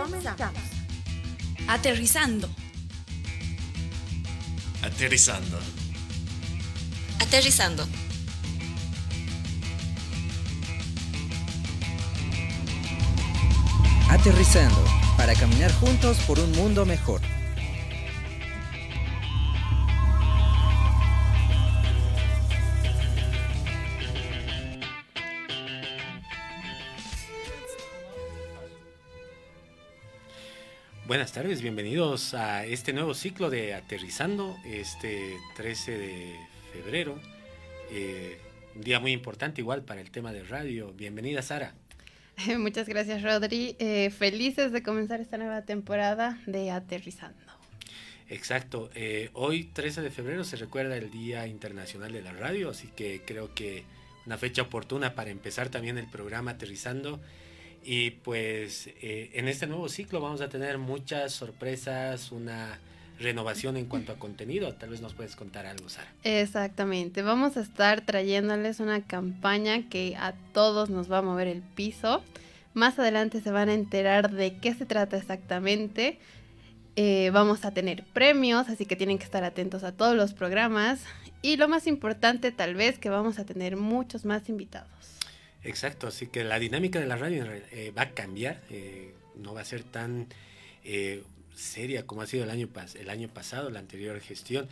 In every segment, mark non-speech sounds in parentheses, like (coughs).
Comenzamos. Aterrizando. Aterrizando. Aterrizando. Aterrizando, para caminar juntos por un mundo mejor. Buenas tardes, bienvenidos a este nuevo ciclo de Aterrizando, este 13 de febrero. Eh, un día muy importante igual para el tema de radio. Bienvenida Sara. (laughs) Muchas gracias Rodri. Eh, felices de comenzar esta nueva temporada de Aterrizando. Exacto. Eh, hoy 13 de febrero se recuerda el Día Internacional de la Radio, así que creo que una fecha oportuna para empezar también el programa Aterrizando y pues eh, en este nuevo ciclo vamos a tener muchas sorpresas, una renovación en cuanto a contenido. Tal vez nos puedes contar algo, Sara. Exactamente. Vamos a estar trayéndoles una campaña que a todos nos va a mover el piso. Más adelante se van a enterar de qué se trata exactamente. Eh, vamos a tener premios, así que tienen que estar atentos a todos los programas. Y lo más importante tal vez que vamos a tener muchos más invitados. Exacto, así que la dinámica de la radio eh, va a cambiar, eh, no va a ser tan eh, seria como ha sido el año, el año pasado, la anterior gestión.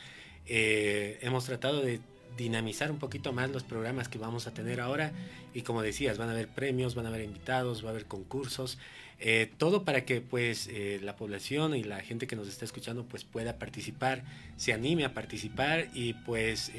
hemos tratado de dinamizar un poquito más los programas que vamos a tener ahora y como decías, van a haber premios, van a haber invitados, va a haber concursos, todo para que pues la población y la gente que nos está escuchando pues pueda participar, se anime a participar y pues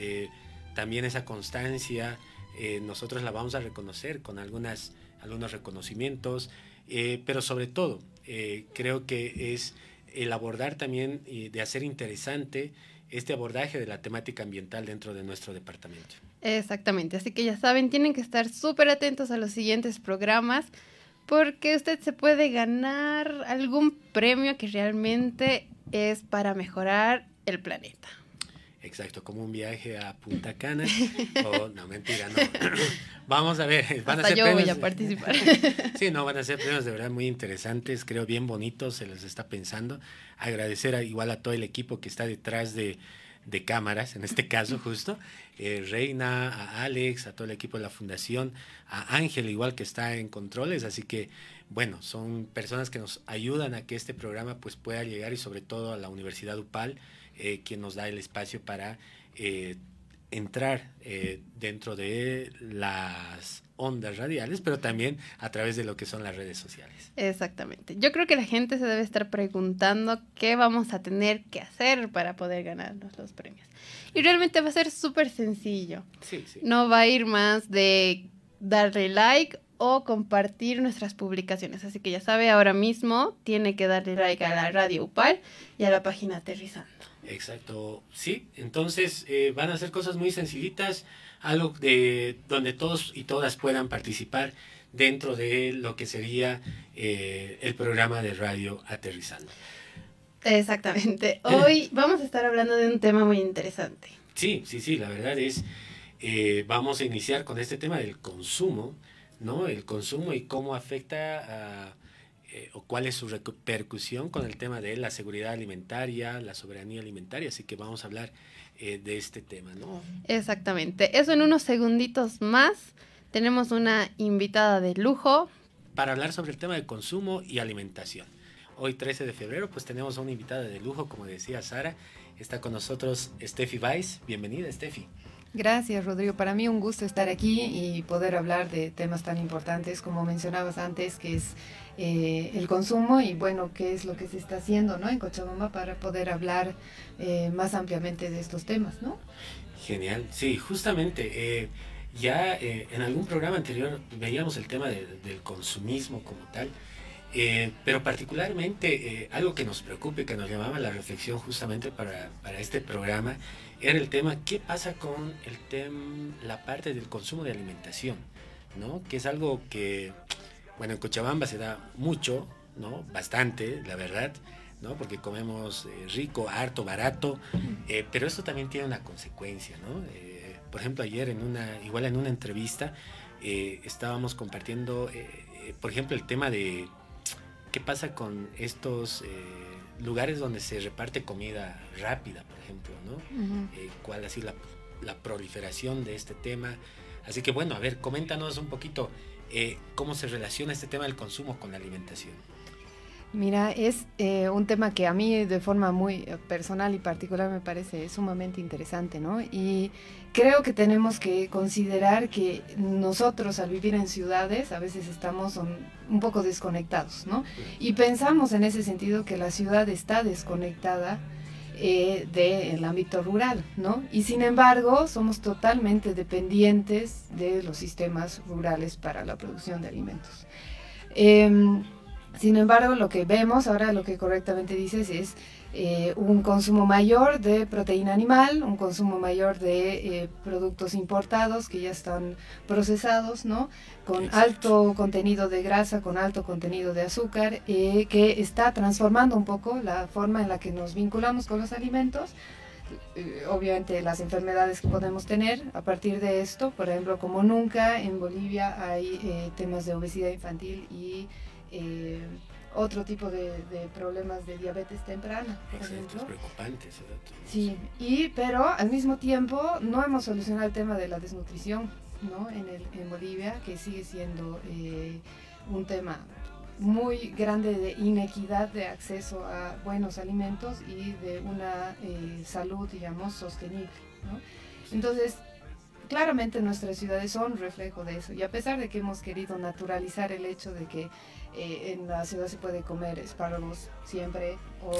también esa constancia eh, nosotros la vamos a reconocer con algunas, algunos reconocimientos, eh, pero sobre todo eh, creo que es el abordar también y de hacer interesante este abordaje de la temática ambiental dentro de nuestro departamento. Exactamente, así que ya saben, tienen que estar súper atentos a los siguientes programas porque usted se puede ganar algún premio que realmente es para mejorar el planeta. Exacto, como un viaje a Punta Cana. (laughs) o, no, mentira, no. (coughs) Vamos a ver. Van a ser yo premios, voy a participar. (laughs) sí, no, van a ser premios de verdad muy interesantes, creo bien bonitos, se les está pensando. Agradecer a, igual a todo el equipo que está detrás de, de cámaras, en este caso (laughs) justo. Eh, Reina, a Alex, a todo el equipo de la fundación, a Ángel igual que está en controles, así que bueno, son personas que nos ayudan a que este programa pues pueda llegar y sobre todo a la Universidad UPAL eh, quien nos da el espacio para eh, entrar eh, dentro de las ondas radiales, pero también a través de lo que son las redes sociales. Exactamente. Yo creo que la gente se debe estar preguntando qué vamos a tener que hacer para poder ganarnos los premios. Y realmente va a ser súper sencillo. Sí, sí. No va a ir más de darle like o compartir nuestras publicaciones. Así que ya sabe, ahora mismo tiene que darle like a la radio UPAL y a la página Aterrizando. Exacto, sí. Entonces eh, van a ser cosas muy sencillitas, algo de donde todos y todas puedan participar dentro de lo que sería eh, el programa de radio Aterrizando. Exactamente. (laughs) Hoy vamos a estar hablando de un tema muy interesante. Sí, sí, sí. La verdad es, eh, vamos a iniciar con este tema del consumo, ¿no? El consumo y cómo afecta a eh, o cuál es su repercusión con el tema de la seguridad alimentaria, la soberanía alimentaria. Así que vamos a hablar eh, de este tema, ¿no? Exactamente. Eso en unos segunditos más. Tenemos una invitada de lujo. Para hablar sobre el tema de consumo y alimentación. Hoy 13 de febrero pues tenemos a una invitada de lujo, como decía Sara. Está con nosotros Steffi Weiss. Bienvenida, Steffi. Gracias, Rodrigo. Para mí un gusto estar aquí y poder hablar de temas tan importantes como mencionabas antes, que es eh, el consumo y bueno, qué es lo que se está haciendo ¿no? en Cochabamba para poder hablar eh, más ampliamente de estos temas, ¿no? Genial, sí, justamente. Eh, ya en algún programa anterior veíamos el tema del consumismo como tal, pero particularmente algo que nos preocupa y que nos llamaba la reflexión justamente para, para este programa era el tema, ¿qué pasa con el tema, la parte del consumo de alimentación? ¿no? Que es algo que bueno, en Cochabamba se da mucho, ¿no? Bastante, la verdad, ¿no? Porque comemos eh, rico, harto, barato, eh, pero esto también tiene una consecuencia, ¿no? Eh, por ejemplo, ayer en una, igual en una entrevista, estábamos compartiendo, por ejemplo, el tema de, ¿qué pasa con estos eh, lugares donde se reparte comida rápida, por ejemplo? ¿no? Eh, ¿Cuál ha sido la, la, proliferación de este tema? Así que bueno, a ver, coméntanos un poquito cómo se relaciona este tema del consumo con la alimentación. Mira, es eh, un tema que a mí de forma muy eh, personal y particular me parece sumamente interesante, ¿no? Y creo que tenemos que considerar que nosotros al vivir en ciudades a veces estamos un poco desconectados, ¿no? Y pensamos en ese sentido que la ciudad está desconectada eh, del ámbito rural, ¿no? Y sin embargo somos totalmente dependientes de los sistemas rurales para la producción de alimentos. Em, sin embargo, lo que vemos, ahora lo que correctamente dices es eh, un consumo mayor de proteína animal, un consumo mayor de eh, productos importados que ya están procesados, ¿no? Con alto contenido de grasa, con alto contenido de azúcar, eh, que está transformando un poco la forma en la que nos vinculamos con los alimentos. obviamente las enfermedades que podemos tener a partir de esto, por ejemplo, como nunca en Bolivia hay temas de obesidad infantil y eh, otro tipo de, problemas de diabetes temprana, por ejemplo. preocupantes. Sí, y, pero al mismo tiempo no hemos solucionado el tema de la desnutrición ¿no? en, el, en Bolivia, que sigue siendo eh, un tema muy grande de inequidad de acceso a buenos alimentos y de una eh, salud, digamos, sostenible. ¿no? Entonces, claramente nuestras ciudades son reflejo de eso y a pesar de que hemos querido naturalizar el hecho de que eh, en la ciudad se puede comer espárragos siempre o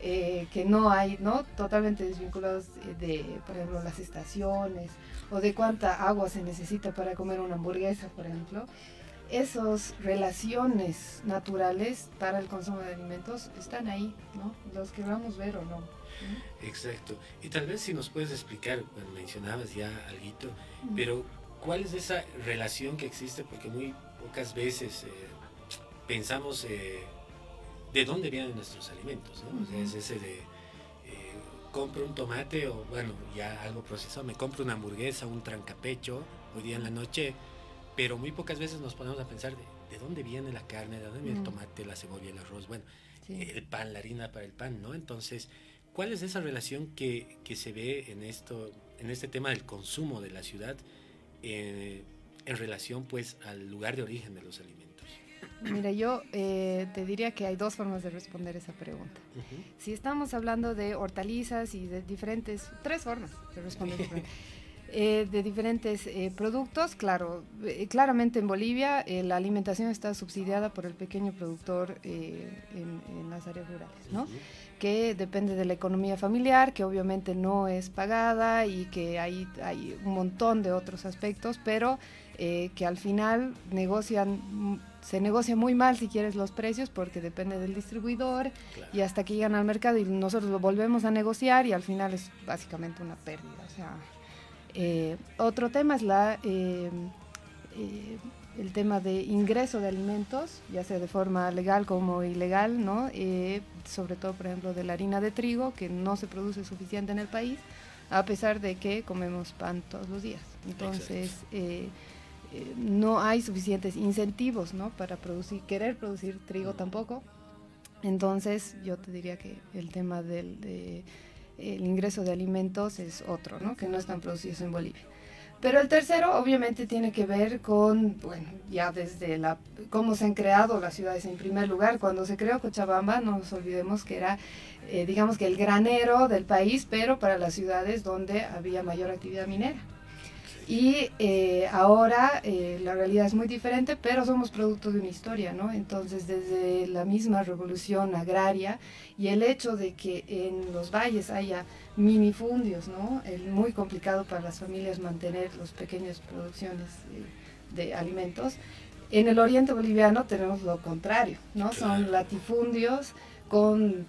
eh, que no hay, ¿no? Totalmente desvinculados de, por ejemplo, las estaciones o de cuánta agua se necesita para comer una hamburguesa, por ejemplo. Esas relaciones naturales para el consumo de alimentos están ahí, ¿no? Los queramos ver o no. Exacto. Y tal vez si nos puedes explicar, bueno, mencionabas ya algo, pero ¿cuál es esa relación que existe? Porque muy pocas veces eh, pensamos eh, de dónde vienen nuestros alimentos, ¿no? es ese de eh, compro un tomate o bueno, ya algo procesado, me compro una hamburguesa, un trancapecho hoy día en la noche, pero muy pocas veces nos ponemos a pensar de, dónde viene la carne, de dónde viene el tomate, la cebolla, el arroz, bueno, el pan, la harina para el pan, ¿no? Entonces, ¿cuál es esa relación que, que se ve en esto, en este tema del consumo de la ciudad eh, en relación pues al lugar de origen de los alimentos? Mira, yo eh, te diría que hay dos formas de responder esa pregunta. Si estamos hablando de hortalizas y de diferentes, tres formas de responder (laughs) eh, de diferentes eh, productos, claro, claramente en Bolivia la alimentación está subsidiada por el pequeño productor en, las áreas rurales, ¿no? que depende de la economía familiar, que obviamente no es pagada y que hay, hay un montón de otros aspectos, pero que al final negocian se negocia muy mal si quieres los precios porque depende del distribuidor y hasta que llegan al mercado y nosotros lo volvemos a negociar y al final es básicamente una pérdida. O sea, eh, otro tema es la, eh, eh, el tema de ingreso de alimentos, ya sea de forma legal como ilegal, ¿no? sobre todo, por ejemplo, de la harina de trigo, que no se produce suficiente en el país, a pesar de que comemos pan todos los días. Entonces, no hay suficientes incentivos ¿no? para producir, querer producir trigo tampoco. Entonces yo te diría que el tema del el ingreso de alimentos es otro, ¿no? que no están producidos en Bolivia. Pero el tercero obviamente tiene que ver con, bueno, ya desde la, cómo se han creado las ciudades. En primer lugar, cuando se creó Cochabamba, no nos olvidemos que era, eh, digamos que el granero del país, pero para las ciudades donde había mayor actividad minera. Y eh, ahora eh, la realidad es muy diferente, pero somos producto de una historia, ¿no? Entonces, desde la misma revolución agraria y el hecho de que en los valles haya minifundios, ¿no? Es muy complicado para las familias mantener las pequeñas producciones eh, de alimentos. En el oriente boliviano tenemos lo contrario, ¿no? Son latifundios con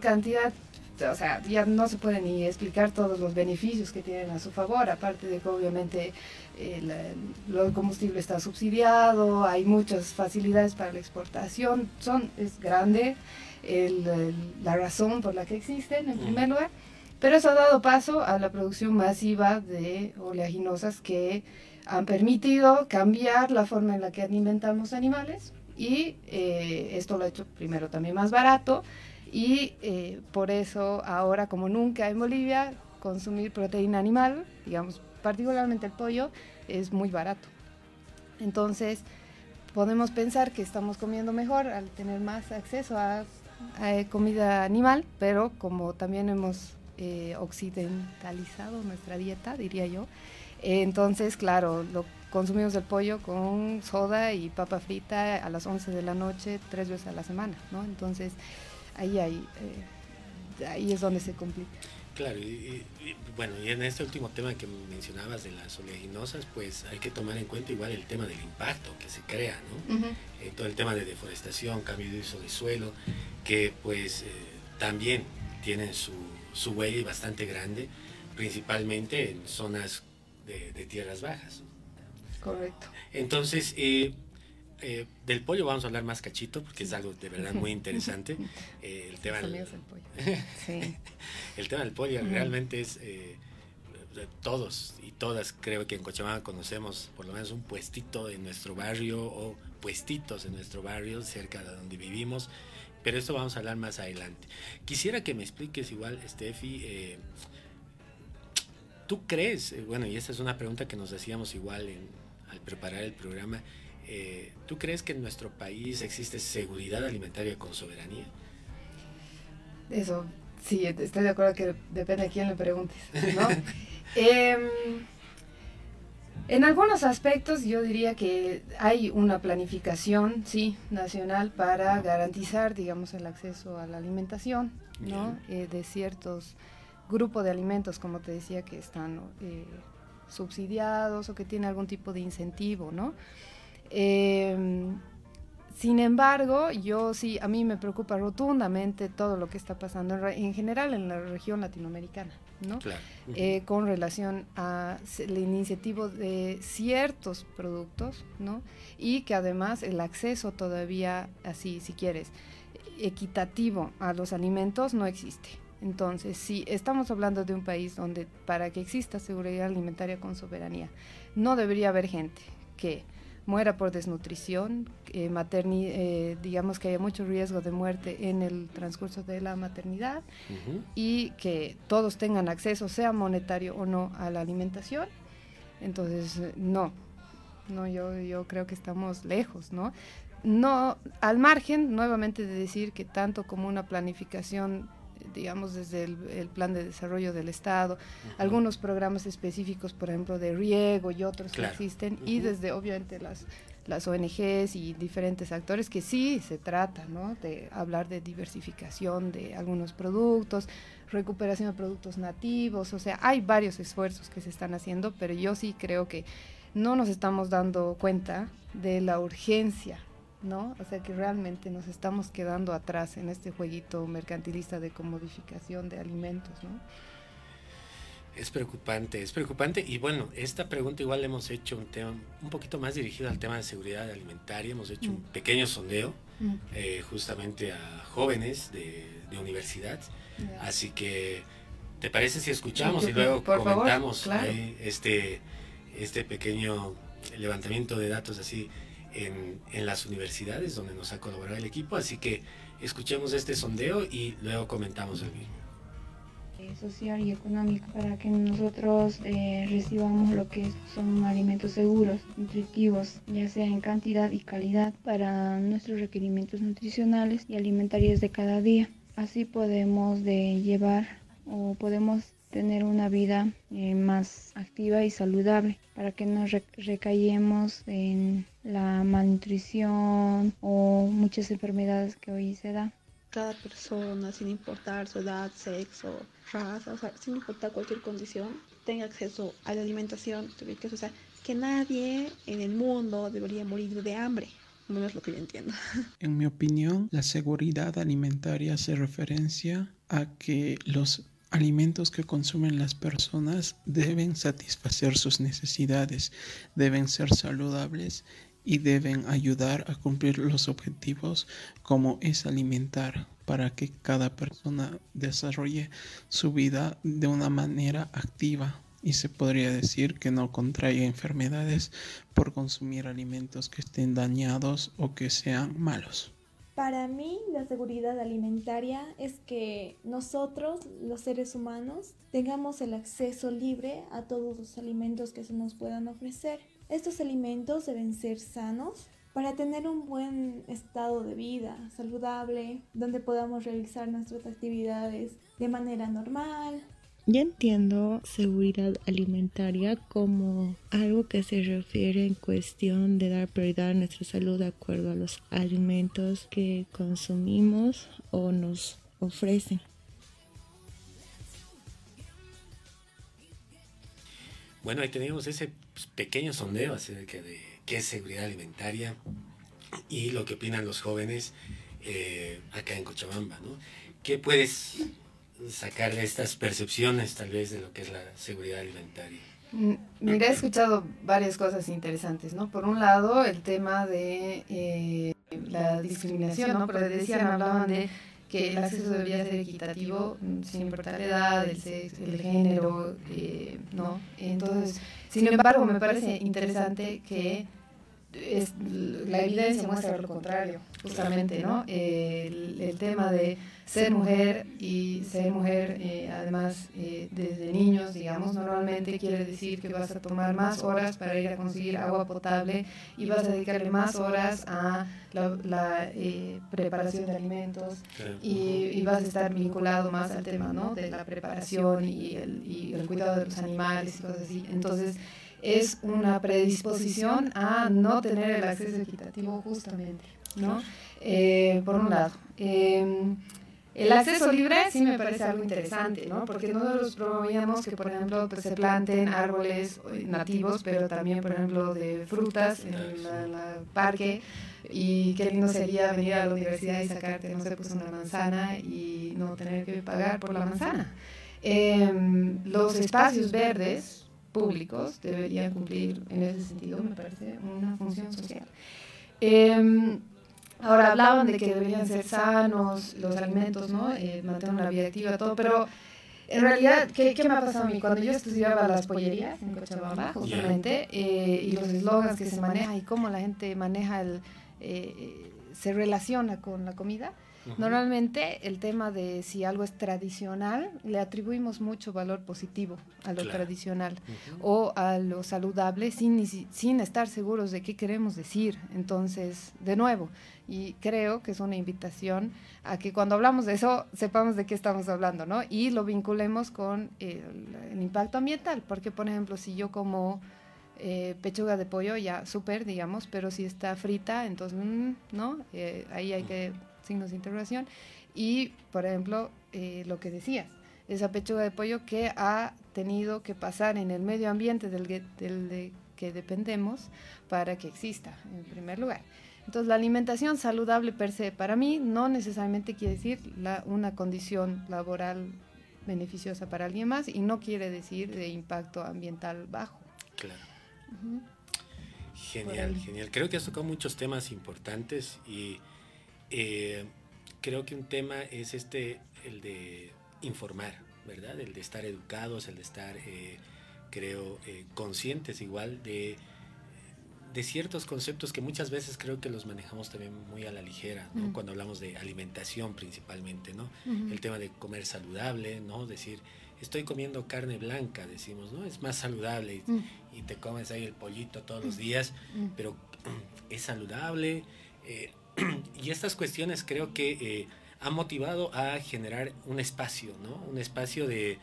cantidad o sea, ya no se puede ni explicar todos los beneficios que tienen a su favor, aparte de que obviamente el, el combustible está subsidiado, hay muchas facilidades para la exportación, son, es grande la razón por la que existen en primer lugar, pero eso ha dado paso a la producción masiva de oleaginosas que han permitido cambiar la forma en la que alimentamos animales Y eh, esto lo ha hecho primero también más barato y eh, por eso ahora como nunca en Bolivia consumir proteína animal, digamos particularmente el pollo, es muy barato. Entonces podemos pensar que estamos comiendo mejor al tener más acceso a, comida animal, pero como también hemos eh, occidentalizado nuestra dieta, diría yo, entonces claro, lo consumimos el pollo con soda y papa frita a las 11 de la noche tres veces a la semana, ¿no? Entonces ahí, ahí, eh, ahí es donde se complica. Claro, y, bueno, y en este último tema que mencionabas de las oleaginosas, pues hay que tomar en cuenta igual el tema del impacto que se crea, ¿no? Eh, todo el tema de deforestación, cambio de uso de suelo, que pues eh, también tienen su, su huella bastante grande, principalmente en zonas de, de tierras bajas. Correcto. Entonces, eh, eh, del pollo vamos a hablar más cachito porque es algo de verdad muy interesante. (laughs) Eh, (laughs) el, tema del, pollo. el tema del pollo realmente es, todos y todas creo que en Cochabamba conocemos por lo menos un puestito en nuestro barrio o puestitos en nuestro barrio cerca de donde vivimos. Pero esto vamos a hablar más adelante. Quisiera que me expliques igual, Steffi, ¿tú crees, bueno, y esta es una pregunta que nos decíamos igual en, al preparar el programa, eh, ¿tú crees que en nuestro país existe seguridad alimentaria con soberanía? Eso, sí, estoy de acuerdo que depende a quién le preguntes, ¿no? (laughs) Em, en algunos aspectos yo diría que hay una planificación, sí, nacional para garantizar, digamos, el acceso a la alimentación, ¿no? Eh, de ciertos grupos de alimentos, como te decía, que están eh, subsidiados o que tiene algún tipo de incentivo, ¿no? Em, sin embargo, yo sí, a mí me preocupa rotundamente todo lo que está pasando en, general en la región latinoamericana, ¿no? Eh, con relación a la iniciativa de ciertos productos, ¿no? Y que además el acceso todavía, así, si quieres, equitativo a los alimentos no existe. Entonces, si estamos hablando de un país donde para que exista seguridad alimentaria con soberanía, no debería haber gente que muera por desnutrición, eh, eh, digamos que haya mucho riesgo de muerte en el transcurso de la maternidad y que todos tengan acceso, sea monetario o no, a la alimentación. Entonces, no, no, yo, yo creo que estamos lejos, ¿no? No, al margen, nuevamente, de decir que tanto como una planificación digamos, desde el, plan de desarrollo del Estado, algunos programas específicos, por ejemplo, de riego y otros que existen, y desde, obviamente, las, las ONGs y diferentes actores que sí se trata, ¿no? De hablar de diversificación de algunos productos, recuperación de productos nativos, o sea, hay varios esfuerzos que se están haciendo, pero yo sí creo que no nos estamos dando cuenta de la urgencia ¿no? O sea que realmente nos estamos quedando atrás en este jueguito mercantilista de comodificación de alimentos, ¿no? Es preocupante, es preocupante. Y bueno, esta pregunta igual le hemos hecho un tema un poquito más dirigido al tema de seguridad alimentaria. Hemos hecho un mm. pequeño sondeo mm. eh, justamente a jóvenes de, universidad. Así que, ¿te parece si escuchamos y luego comentamos este, este pequeño levantamiento de datos así en, en, las universidades donde nos ha colaborado el equipo, así que escuchemos este sondeo y luego comentamos el mismo. Social y económica para que nosotros eh, recibamos lo que son alimentos seguros, nutritivos, ya sea en cantidad y calidad para nuestros requerimientos nutricionales y alimentarios de cada día. Así podemos de llevar o podemos tener una vida eh, más activa y saludable para que no recayemos en la malnutrición o muchas enfermedades que hoy se dan. Cada persona, sin importar su edad, sexo, raza, o sea, sin importar cualquier condición, tenga acceso a la alimentación, o sea, que nadie en el mundo debería morir de hambre. No es lo que yo entiendo. (laughs) En mi opinión, la seguridad alimentaria se referencia a que los alimentos que consumen las personas deben satisfacer sus necesidades, deben ser saludables y deben ayudar a cumplir los objetivos como es alimentar para que cada persona desarrolle su vida de una manera activa y se podría decir que no contrae enfermedades por consumir alimentos que estén dañados o que sean malos. Para mí la seguridad alimentaria es que nosotros, los seres humanos, tengamos el acceso libre a todos los alimentos que se nos puedan ofrecer. Estos alimentos deben ser sanos para tener un buen estado de vida saludable, donde podamos realizar nuestras actividades de manera normal, ya entiendo seguridad alimentaria como algo que se refiere en cuestión de dar prioridad a nuestra salud de acuerdo a los alimentos que consumimos o nos ofrecen. Bueno, ahí tenemos ese pequeño sondeo acerca de qué es seguridad alimentaria y lo que opinan los jóvenes eh, acá en Cochabamba, ¿no? ¿Qué puedes sacar estas percepciones tal vez de lo que es la seguridad alimentaria? Mm, mira, he escuchado varias cosas interesantes, ¿no? Por un lado, el tema de eh, la discriminación, ¿no? Pero decían, hablaban de que el acceso debería ser equitativo mm, sin importar la edad, el sexo, el género, eh, ¿no? Entonces, sin embargo, me parece interesante que la evidencia muestra lo contrario, justamente, ¿no? El tema de ser mujer y ser mujer, eh, además, eh, desde niños, digamos, normalmente quiere decir que vas a tomar más horas para ir a conseguir agua potable y vas a dedicarle más horas a la, eh, preparación de alimentos y, y, vas a estar vinculado más al tema, ¿no? De la preparación y el, y el cuidado de los animales y cosas así. Entonces, es una predisposición a no tener el acceso equitativo justamente, ¿no? por un lado. Em, el acceso libre sí me parece algo interesante, ¿no? Porque nosotros promovíamos que, por ejemplo, pues, se planten árboles nativos, pero también, por ejemplo, de frutas en el parque. Y qué lindo sería venir a la universidad y sacarte, no sé, pues una manzana y no tener que pagar por la manzana. Em, los espacios verdes públicos deberían cumplir en ese sentido, me parece, una función social. Eh, Ahora hablaban de que deberían ser sanos los alimentos, ¿no? Eh, mantener una vida activa, todo, pero en realidad, ¿qué, ¿qué, me ha pasado a mí? Cuando yo estudiaba las pollerías en Cochabamba, justamente, eh, y los eslogans que se manejan y cómo la gente maneja el... Eh, se relaciona con la comida, Normalmente el tema de si algo es tradicional, le atribuimos mucho valor positivo a lo tradicional o a lo saludable sin, sin estar seguros de qué queremos decir. Entonces, de nuevo, y creo que es una invitación a que cuando hablamos de eso sepamos de qué estamos hablando, ¿no? Y lo vinculemos con el, impacto ambiental, porque por ejemplo, si yo como eh, pechuga de pollo, ya súper, digamos, pero si está frita, entonces, mm, ¿no? Eh, ahí hay que signos de interrogación. Y, por ejemplo, eh, lo que decías, esa pechuga de pollo que ha tenido que pasar en el medio ambiente del, del de que dependemos para que exista, en primer lugar. Entonces, la alimentación saludable per se, para mí, no necesariamente quiere decir la, una condición laboral beneficiosa para alguien más y no quiere decir de impacto ambiental bajo. Claro. Genial, genial. Creo que has tocado muchos temas importantes y eh, creo que un tema es este, el de informar, ¿verdad? El de estar educados, el de estar, eh, creo, eh, conscientes igual de de ciertos conceptos que muchas veces creo que los manejamos también muy a la ligera, ¿no? Cuando hablamos de alimentación principalmente, ¿no? El tema de comer saludable, ¿no? Decir, estoy comiendo carne blanca, decimos, ¿no? Es más saludable y, mm. te comes ahí el pollito todos los mm. días, mm. pero (clears throat) es saludable. Eh, y estas cuestiones creo que eh, han motivado a generar un espacio, ¿no? Un espacio de,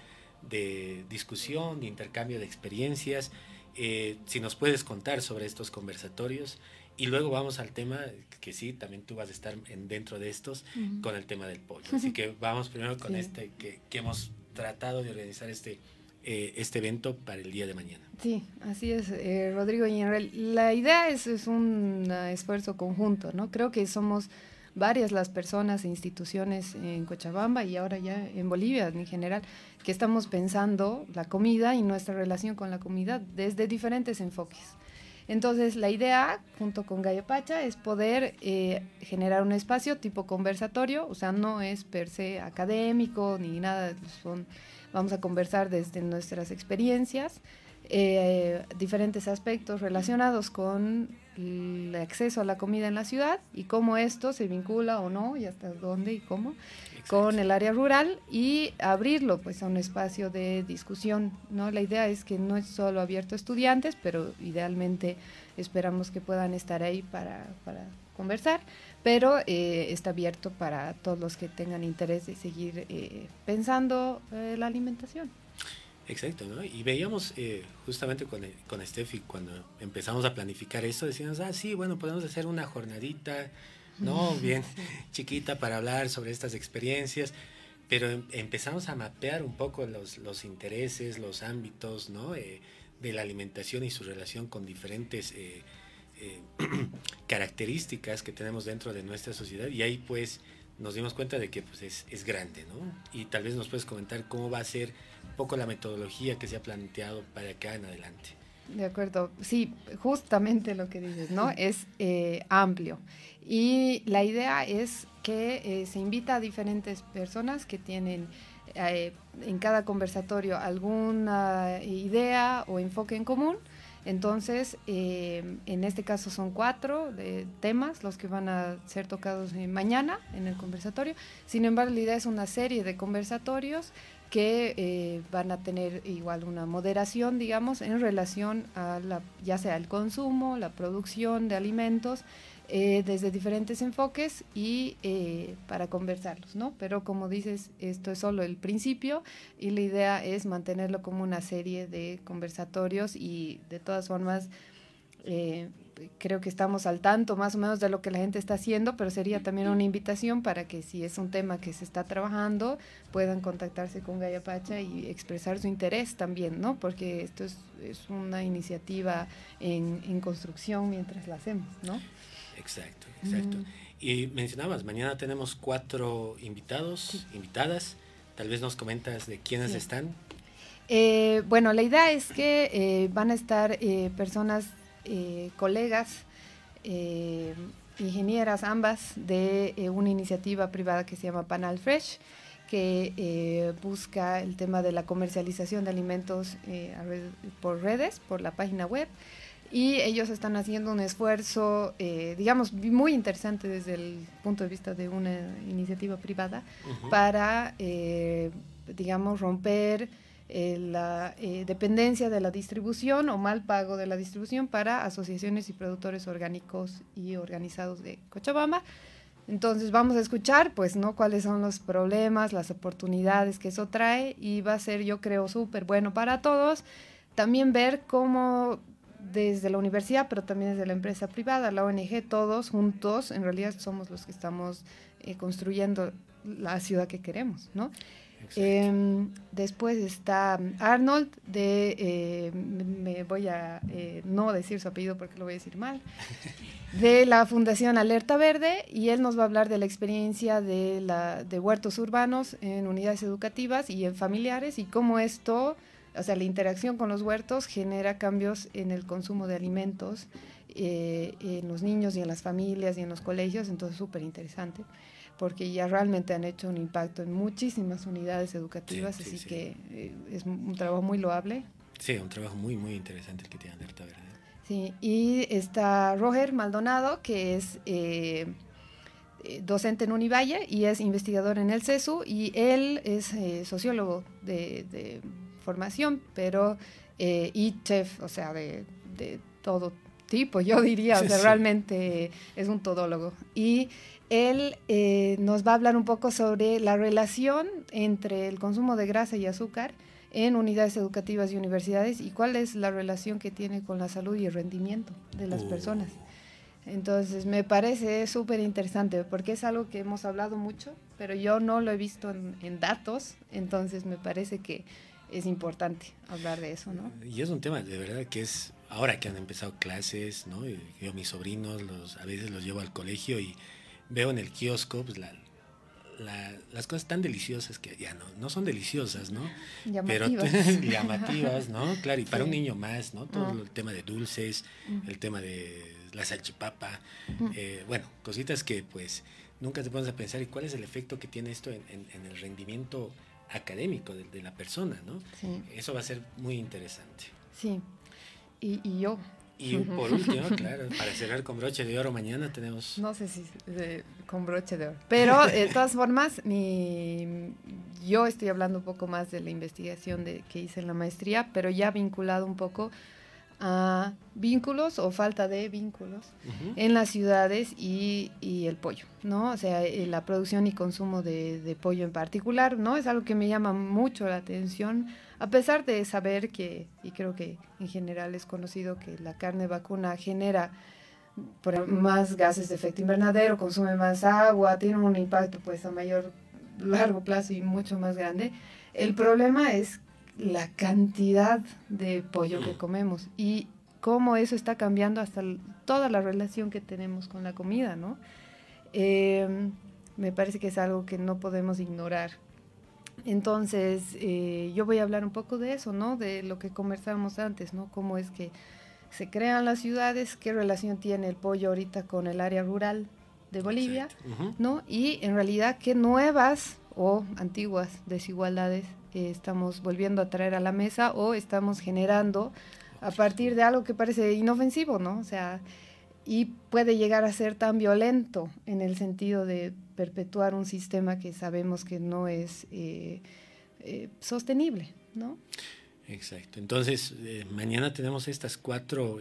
de discusión, de intercambio de experiencias eh, si nos puedes contar sobre estos conversatorios y luego vamos al tema que sí, también tú vas a estar en, dentro de estos con el tema del pollo. Así (laughs) que vamos primero con este que, que, hemos tratado de organizar este, eh, este evento para el día de mañana. Sí, así es, eh, Rodrigo. En la idea es, es un esfuerzo conjunto, ¿no? Creo que somos varias las personas e instituciones en Cochabamba y ahora ya en Bolivia en general que estamos pensando la comida y nuestra relación con la comida desde diferentes enfoques. Entonces, la idea, junto con Gallo Pacha, es poder eh, generar un espacio tipo conversatorio, o sea, no es per se académico ni nada, son Vamos a conversar desde nuestras experiencias, eh, diferentes aspectos relacionados con el acceso a la comida en la ciudad y cómo esto se vincula o no y hasta dónde y cómo con el área rural y abrirlo pues a un espacio de discusión, ¿no? La idea es que no es solo abierto a estudiantes, pero idealmente esperamos que puedan estar ahí para, para conversar, pero eh, está abierto para todos los que tengan interés de seguir eh, pensando eh, la alimentación. Exacto, ¿no? Y veíamos justamente con, con Steffi, cuando empezamos a planificar esto, decíamos, ah, sí, bueno, podemos hacer una jornadita, ¿no? (laughs) Bien chiquita para hablar sobre estas experiencias, pero em, empezamos a mapear un poco los, los intereses, los ámbitos, ¿no? de la alimentación y su relación con diferentes eh, (clears throat) características que tenemos dentro de nuestra sociedad y ahí pues nos dimos cuenta de que pues es, es, grande, ¿no? Y tal vez nos puedes comentar cómo va a ser poco la metodología que se ha planteado para acá en adelante. De acuerdo, sí, justamente lo que dices, ¿no? Es eh, amplio. Y la idea es que eh, se invita a diferentes personas que tienen en cada conversatorio alguna idea o enfoque en común entonces, eh, en este caso son cuatro temas los que van a ser tocados mañana en el conversatorio. Sin embargo, la idea es una serie de conversatorios que eh, van a tener igual una moderación, digamos, en relación a la, ya sea el consumo, la producción de alimentos, eh, desde diferentes enfoques y eh, para conversarlos, ¿no? Pero como dices, esto es solo el principio y la idea es mantenerlo como una serie de conversatorios y de todas formas creo que estamos al tanto más o menos de lo que la gente está haciendo, pero sería también una invitación para que si es un tema que se está trabajando, puedan contactarse con Gaya Pacha y expresar su interés también, ¿no? Porque esto es, es una iniciativa en, en construcción mientras la hacemos, ¿no? Exacto, exacto. Y mencionabas, mañana tenemos cuatro invitados, invitadas. Tal vez nos comentas de quiénes están. Eh, bueno, la idea es que eh, van a estar eh, personas, colegas, ingenieras ambas, de una iniciativa privada que se llama Panal Fresh, que busca el tema de la comercialización de alimentos por redes, por la página web. Y ellos están haciendo un esfuerzo, eh, digamos, muy interesante desde el punto de vista de una iniciativa privada para, eh, digamos, romper eh, la dependencia de la distribución o mal pago de la distribución para asociaciones y productores orgánicos y organizados de Cochabamba. Entonces vamos a escuchar, pues, ¿no? Cuáles son los problemas, las oportunidades que eso trae y va a ser, yo creo, súper bueno para todos. También ver cómo desde la universidad, pero también desde la empresa privada, la ONG, todos juntos, en realidad somos los que estamos eh, construyendo la ciudad que queremos, ¿no? Em, después está Arnold de, eh, me voy a eh, no decir su apellido porque lo voy a decir mal, (laughs) de la Fundación Alerta Verde y él nos va a hablar de la experiencia de, la, de huertos urbanos en unidades educativas y en familiares y cómo esto o sea, la interacción con los huertos genera cambios en el consumo de alimentos eh, en los niños y en las familias y en los colegios, entonces súper interesante, porque ya realmente han hecho un impacto en muchísimas unidades educativas, así que eh, es un trabajo muy loable. Sí, un trabajo muy, muy interesante el que tiene Alerta Verde. Sí, y está Roger Maldonado, que es... Eh, docente en Univalle y es investigador en el CESU y él es sociólogo de formación, pero, eh, y chef, o sea, de, todo tipo, yo diría, o sea, realmente es un todólogo. Y él eh, nos va a hablar un poco sobre la relación entre el consumo de grasa y azúcar en unidades educativas y universidades y cuál es la relación que tiene con la salud y el rendimiento de las oh. personas. Entonces me parece súper interesante porque es algo que hemos hablado mucho, pero yo no lo he visto en datos, entonces me parece que es importante hablar de eso, ¿no? Y es un tema de verdad que es, ahora que han empezado clases, ¿no? Yo mis sobrinos los, a veces los llevo al colegio y veo en el kiosco pues, la, las cosas tan deliciosas que ya no, no son deliciosas, ¿no? (laughs) Llamativas. Pero llamativas, ¿no? Claro, y para un niño más, ¿no? Todo ah. el tema de dulces, el tema de la salchipapa, eh, bueno, cositas que pues nunca te pones a pensar y cuál es el efecto que tiene esto en, en el rendimiento académico de, la persona, ¿no? Eso va a ser muy interesante. Sí, y, y yo, y por último, (laughs) claro, para cerrar con broche de oro mañana tenemos... No sé si con broche de oro. Pero de (laughs) todas formas, mi, yo estoy hablando un poco más de la investigación de, que hice en la maestría, pero ya vinculado un poco a vínculos o falta de vínculos en las ciudades y, y, el pollo, ¿no? O sea, eh, la producción y consumo de, de pollo en particular, ¿no? Es algo que me llama mucho la atención a pesar de saber que, y creo que en general es conocido que la carne vacuna genera más gases de efecto invernadero, consume más agua, tiene un impacto pues a mayor largo plazo y mucho más grande. El problema es la cantidad de pollo que comemos y cómo eso está cambiando hasta toda la relación que tenemos con la comida, ¿no? Eh, me parece que es algo que no podemos ignorar entonces, eh, yo voy a hablar un poco de eso, ¿no? De lo que conversamos antes, ¿no? Cómo es que se crean las ciudades, qué relación tiene el pollo ahorita con el área rural de Bolivia, ¿no? Y en realidad qué nuevas o antiguas desigualdades estamos volviendo a traer a la mesa o estamos generando a partir de algo que parece inofensivo, ¿no? O sea, y puede llegar a ser tan violento en el sentido de perpetuar un sistema que sabemos que no es eh, eh, sostenible, ¿no? Exacto. Entonces, eh, mañana tenemos estas cuatro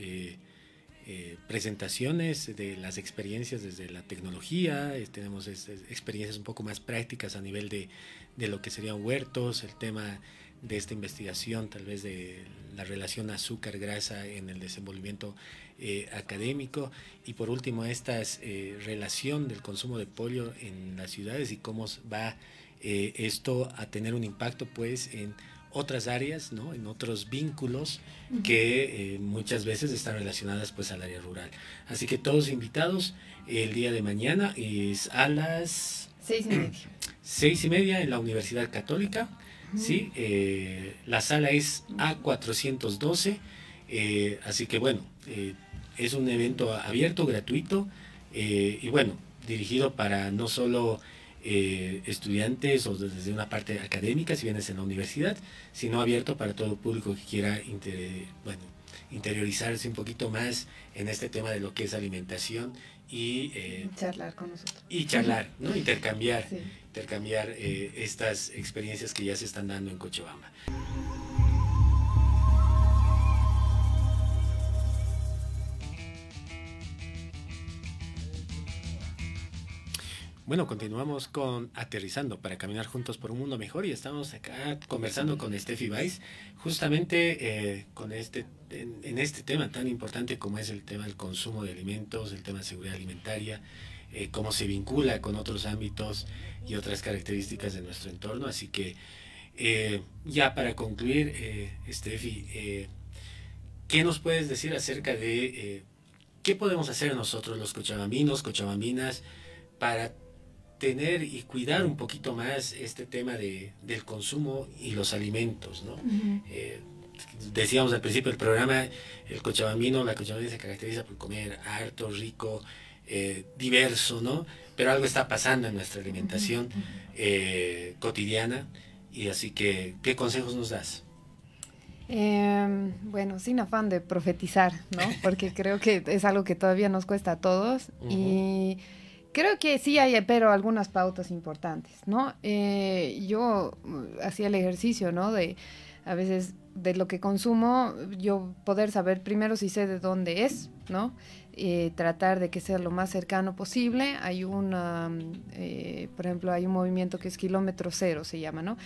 presentaciones de las experiencias desde la tecnología, tenemos experiencias un poco más prácticas a nivel de, de lo que serían huertos, el tema de esta investigación, tal vez de la relación azúcar-grasa en el desenvolvimiento eh, académico y por último esta eh, relación del consumo de pollo en las ciudades y cómo va eh, esto a tener un impacto pues en otras áreas, ¿no? en otros vínculos que muchas veces están relacionadas pues al área rural. Así que todos invitados el día de mañana es a las seis y media. (clears throat) Seis y media en la Universidad Católica. ¿Sí? la sala es A412, así que bueno, es un evento abierto, gratuito eh, y bueno, dirigido para no solo eh, estudiantes o desde una parte académica, si vienes en la universidad, sino abierto para todo público que quiera bueno, interiorizarse un poquito más en este tema de lo que es alimentación y eh, charlar con nosotros. Y charlar, ¿no? intercambiar, intercambiar estas experiencias que ya se están dando en Cochabamba. Bueno, continuamos con Aterrizando para caminar juntos por un mundo mejor y estamos acá conversando con Steffi Weiss justamente eh, con este, en, este tema tan importante como es el tema del consumo de alimentos, el tema de seguridad alimentaria, eh, cómo se vincula con otros ámbitos y otras características de nuestro entorno. Así que eh, ya para concluir, Steffi, ¿qué nos puedes decir acerca de qué podemos hacer nosotros los cochabambinos, cochabambinas, para tener y cuidar un poquito más este tema de, del consumo y los alimentos, ¿no? Eh, decíamos al principio del programa, el cochabambino, la cochabambina se caracteriza por comer harto, rico, eh, diverso, ¿no? Pero algo está pasando en nuestra alimentación eh, cotidiana y así que, ¿qué consejos nos das? Em, bueno, sin afán de profetizar, ¿no? (laughs) Porque creo que es algo que todavía nos cuesta a todos y Creo que sí hay, pero algunas pautas importantes, ¿no? Eh, yo mm, hacía el ejercicio, ¿no? De a veces de lo que consumo, yo poder saber primero si sé de dónde es, ¿no? Eh, tratar de que sea lo más cercano posible. Hay una, eh, por ejemplo, hay un movimiento que es kilómetro cero, se llama, ¿no?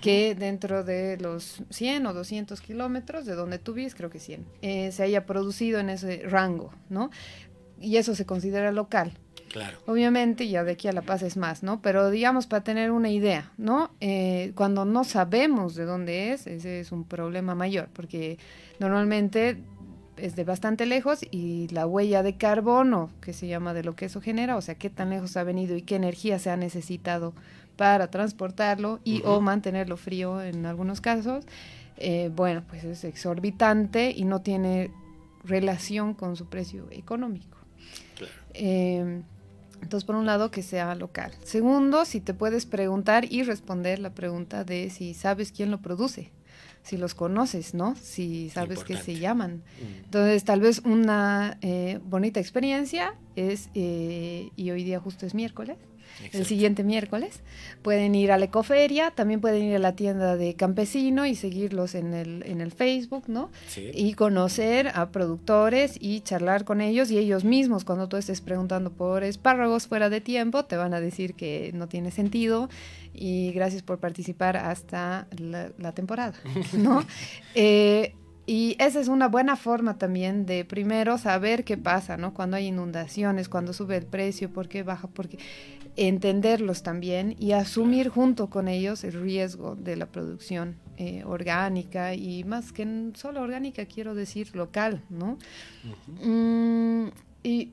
Que dentro de los 100 o 200 kilómetros de donde tú vives, creo que 100, se haya producido en ese rango, ¿no? Y eso se considera local. Claro. Obviamente, ya de aquí a La Paz es más, ¿no? Pero digamos, para tener una idea, ¿no? Eh, cuando no sabemos de dónde es, ese es un problema mayor, porque normalmente es de bastante lejos y la huella de carbono, que se llama de lo que eso genera, o sea, qué tan lejos ha venido y qué energía se ha necesitado para transportarlo y o mantenerlo frío en algunos casos, eh, bueno, pues es exorbitante y no tiene relación con su precio económico. Claro. Eh, Entonces, por un lado, que sea local. Segundo, si te puedes preguntar y responder la pregunta de si sabes quién lo produce, si los conoces, ¿no? Si sabes que se llaman. Mm. Entonces, tal vez una eh, bonita experiencia es, eh, y hoy día justo es miércoles, el siguiente miércoles. Pueden ir a la ecoferia, también pueden ir a la tienda de campesino y seguirlos en el, en el Facebook, ¿no? Y conocer a productores y charlar con ellos y ellos mismos, cuando tú estés preguntando por espárragos fuera de tiempo, te van a decir que no tiene sentido y gracias por participar hasta la, temporada, ¿no? (laughs) Eh, y esa es una buena forma también de primero saber qué pasa, ¿no? Cuando hay inundaciones, cuando sube el precio, por qué baja, porque entenderlos también y asumir junto con ellos el riesgo de la producción eh, orgánica y más que solo orgánica, quiero decir local, ¿no? Mm, y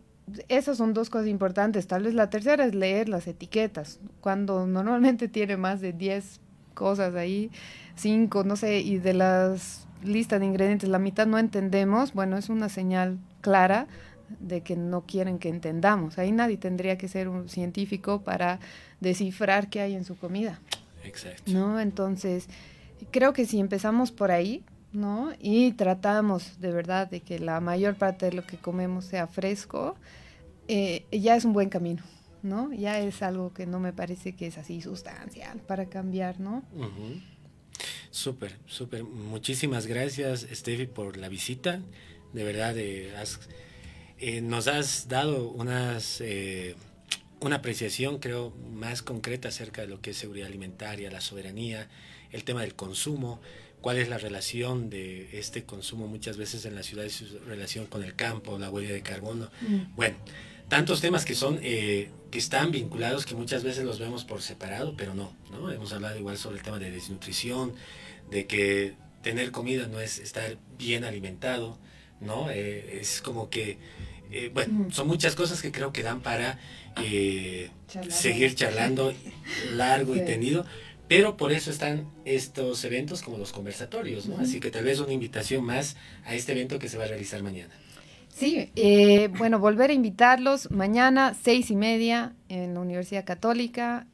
esas son dos cosas importantes. Tal vez la tercera es leer las etiquetas. Cuando normalmente tiene más de 10 cosas ahí, 5, no sé, y de las listas de ingredientes la mitad no entendemos, bueno, es una señal clara de que no quieren que entendamos. Ahí nadie tendría que ser un científico para descifrar qué hay en su comida. Exacto. ¿No? Entonces, creo que si empezamos por ahí, ¿no? Y tratamos de verdad de que la mayor parte de lo que comemos sea fresco, eh, ya es un buen camino, ¿no? Ya es algo que no me parece que es así sustancial para cambiar, ¿no? Súper, súper. Muchísimas gracias, Steffi, por la visita. De verdad, eh, has eh, nos has dado unas, eh, una apreciación, creo, más concreta acerca de lo que es seguridad alimentaria, la soberanía, el tema del consumo, cuál es la relación de este consumo muchas veces en la ciudad y su relación con el campo, la huella de carbono. Mm. Bueno, tantos temas que son eh, que están vinculados que muchas veces los vemos por separado, pero no, ¿no? Hemos hablado igual sobre el tema de desnutrición, de que tener comida no es estar bien alimentado, ¿no? es como que eh, bueno, son muchas cosas que creo que dan para eh, seguir charlando largo y tendido, pero por eso están estos eventos como los conversatorios, ¿no? Así que tal vez una invitación más a este evento que se va a realizar mañana. Sí, eh, bueno, volver a invitarlos mañana, seis y media, en la Universidad Católica,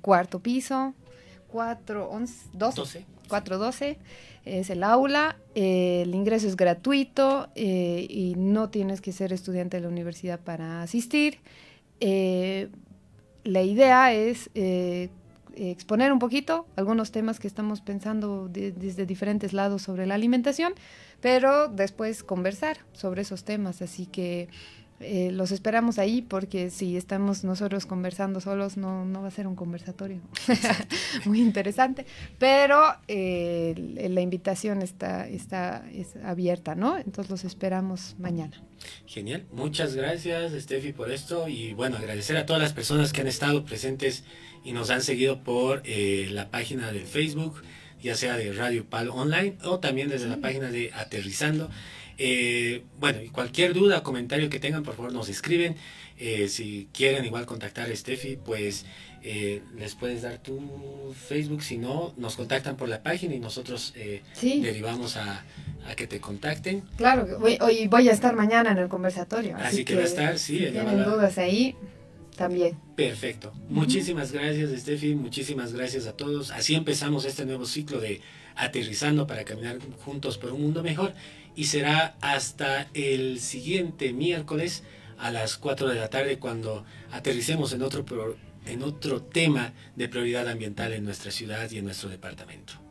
cuarto piso, cuatro, once, doce, cuatro doce es el aula, eh, el ingreso es gratuito eh, y no tienes que ser estudiante de la universidad para asistir. Eh, la idea es exponer un poquito algunos temas que estamos pensando desde diferentes lados sobre la alimentación, pero después conversar sobre esos temas. Así que eh, los esperamos ahí porque si estamos nosotros conversando solos no, no va a ser un conversatorio (laughs) muy interesante, pero eh, la invitación está, está es abierta, ¿no? Entonces los esperamos mañana. Genial, muchas gracias Steffi por esto y bueno, agradecer a todas las personas que han estado presentes y nos han seguido por eh, la página de Facebook, ya sea de Radio Pal Online o también desde la página de Aterrizando. Eh, bueno, cualquier duda, comentario que tengan, por favor nos escriben. Eh, si quieren igual contactar a Steffi, pues eh, les puedes dar tu Facebook. Si no, nos contactan por la página y nosotros derivamos a, que te contacten. Claro, voy, hoy voy a estar mañana en el conversatorio. Así, que, va a estar, sí. Si tienen dudas ahí, también. Perfecto. Muchísimas gracias, Steffi. Muchísimas gracias a todos. Así empezamos este nuevo ciclo de Aterrizando para caminar juntos por un mundo mejor y será hasta el siguiente miércoles a las 4 de la tarde cuando aterricemos en otro, en otro tema de prioridad ambiental en nuestra ciudad y en nuestro departamento.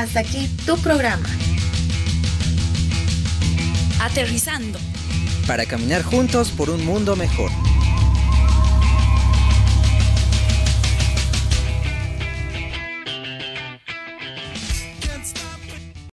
Hasta aquí tu programa. Aterrizando. Para caminar juntos por un mundo mejor.